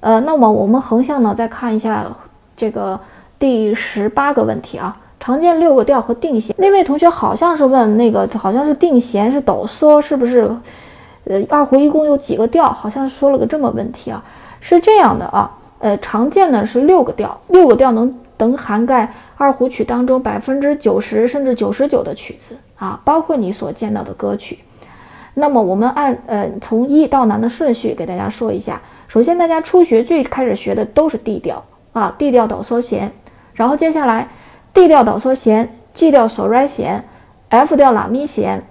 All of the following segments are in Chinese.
呃，那么我们横向呢，再看一下这个第十八个问题啊，常见六个调和定弦。那位同学好像是问那个，好像是定弦是哆嗦，是不是？呃，二胡一共有几个调？好像说了个这么问题啊，是这样的啊，呃，常见的是六个调，六个调能能涵盖二胡曲当中百分之九十甚至九十九的曲子啊，包括你所见到的歌曲。那么我们按呃从易到难的顺序给大家说一下。首先，大家初学最开始学的都是 D 调啊，D 调哆嗦弦，然后接下来 D 调哆嗦弦，G 调嗦来弦，F 调拉咪弦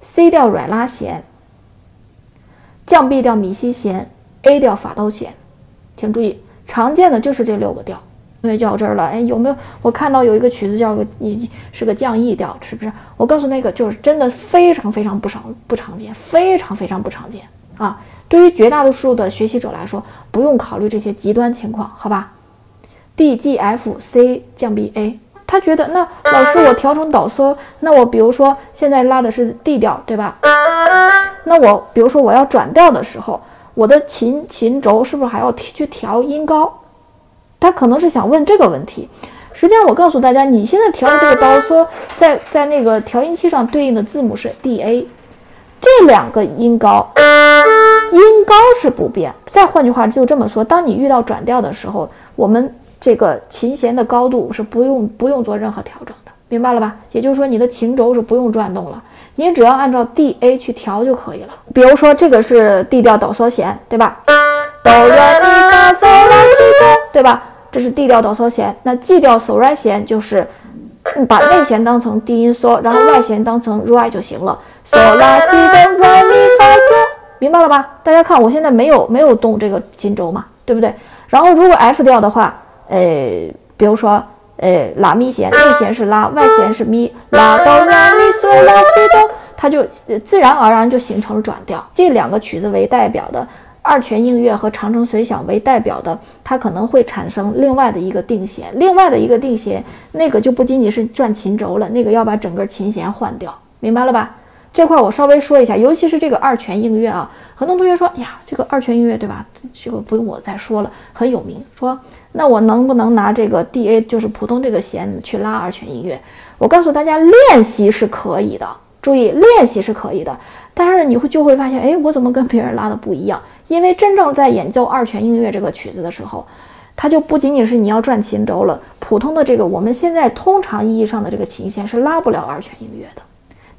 ，C 调软拉弦，降 B 调咪西弦，A 调法哆弦。请注意，常见的就是这六个调。同学叫这儿了，哎，有没有？我看到有一个曲子叫个你是个降 E 调，是不是？我告诉那个就是真的非常非常不常不常见，非常非常不常见啊。对于绝大多数的学习者来说，不用考虑这些极端情况，好吧？D G F C 降 B A，他觉得那老师我调成哆嗦，那我比如说现在拉的是 D 调，对吧？那我比如说我要转调的时候，我的琴琴轴是不是还要去调音高？他可能是想问这个问题。实际上我告诉大家，你现在调的这个哆嗦，在在那个调音器上对应的字母是 D A，这两个音高。音高是不变，再换句话就这么说，当你遇到转调的时候，我们这个琴弦的高度是不用不用做任何调整的，明白了吧？也就是说你的琴轴是不用转动了，你只要按照 D A 去调就可以了。比如说这个是 D 调哆嗦弦，对吧？哆来咪发嗦拉西哆，对吧？这是 D 调哆嗦弦，那 G 调嗦来弦就是把内弦当成低音嗦，然后外弦当成 Re 就行了，嗦拉西哆来咪发嗦。明白了吧？大家看，我现在没有没有动这个琴轴嘛，对不对？然后如果 F 调的话，呃，比如说，呃，拉咪弦，内弦是拉，外弦是咪，拉哆来咪嗦拉西哆，它就自然而然就形成了转调。这两个曲子为代表的二泉映月和长城随想为代表的，它可能会产生另外的一个定弦，另外的一个定弦，那个就不仅仅是转琴轴了，那个要把整个琴弦换掉，明白了吧？这块我稍微说一下，尤其是这个二泉映月啊，很多同学说呀，这个二泉映月对吧？这个不用我再说了，很有名。说那我能不能拿这个 D A，就是普通这个弦去拉二泉映月？我告诉大家，练习是可以的，注意练习是可以的。但是你会就会发现，哎，我怎么跟别人拉的不一样？因为真正在演奏二泉映月这个曲子的时候，它就不仅仅是你要转琴轴了，普通的这个我们现在通常意义上的这个琴弦是拉不了二泉映月的。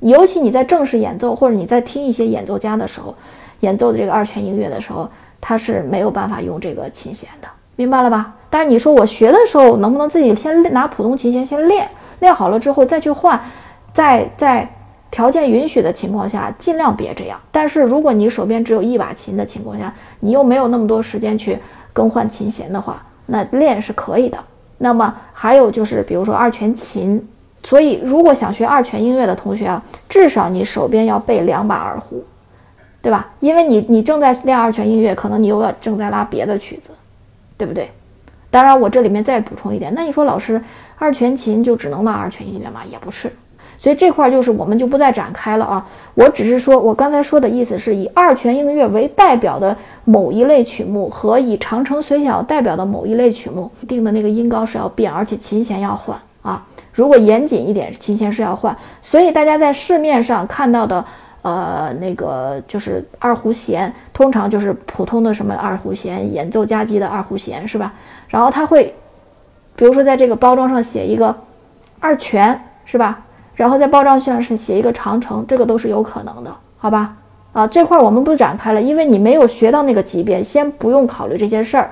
尤其你在正式演奏，或者你在听一些演奏家的时候，演奏的这个二泉映月的时候，他是没有办法用这个琴弦的，明白了吧？但是你说我学的时候，能不能自己先拿普通琴弦先练，练好了之后再去换，在在条件允许的情况下，尽量别这样。但是如果你手边只有一把琴的情况下，你又没有那么多时间去更换琴弦的话，那练是可以的。那么还有就是，比如说二泉琴。所以，如果想学二泉音乐的同学啊，至少你手边要备两把二胡，对吧？因为你你正在练二泉音乐，可能你又要正在拉别的曲子，对不对？当然，我这里面再补充一点，那你说老师，二泉琴就只能拉二泉音乐吗？也不是。所以这块就是我们就不再展开了啊。我只是说我刚才说的意思是以二泉音乐为代表的某一类曲目和以长城随想代表的某一类曲目定的那个音高是要变，而且琴弦要换啊。如果严谨一点，琴弦是要换，所以大家在市面上看到的，呃，那个就是二胡弦，通常就是普通的什么二胡弦，演奏家级的二胡弦，是吧？然后它会，比如说在这个包装上写一个二泉，是吧？然后在包装上是写一个长城，这个都是有可能的，好吧？啊，这块我们不展开了，因为你没有学到那个级别，先不用考虑这些事儿。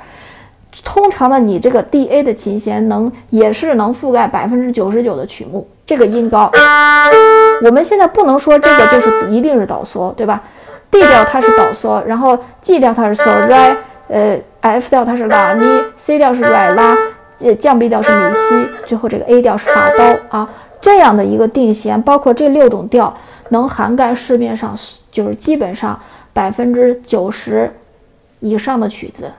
通常的，你这个 D A 的琴弦能也是能覆盖百分之九十九的曲目，这个音高。我们现在不能说这个就是一定是哆嗦，对吧？D 调它是哆嗦，然后 G 调它是嗦来，呃，F 调它是拉咪，C 调是软拉，呃，降 B 调是米西，最后这个 A 调是法哆啊。这样的一个定弦，包括这六种调，能涵盖市面上就是基本上百分之九十以上的曲子。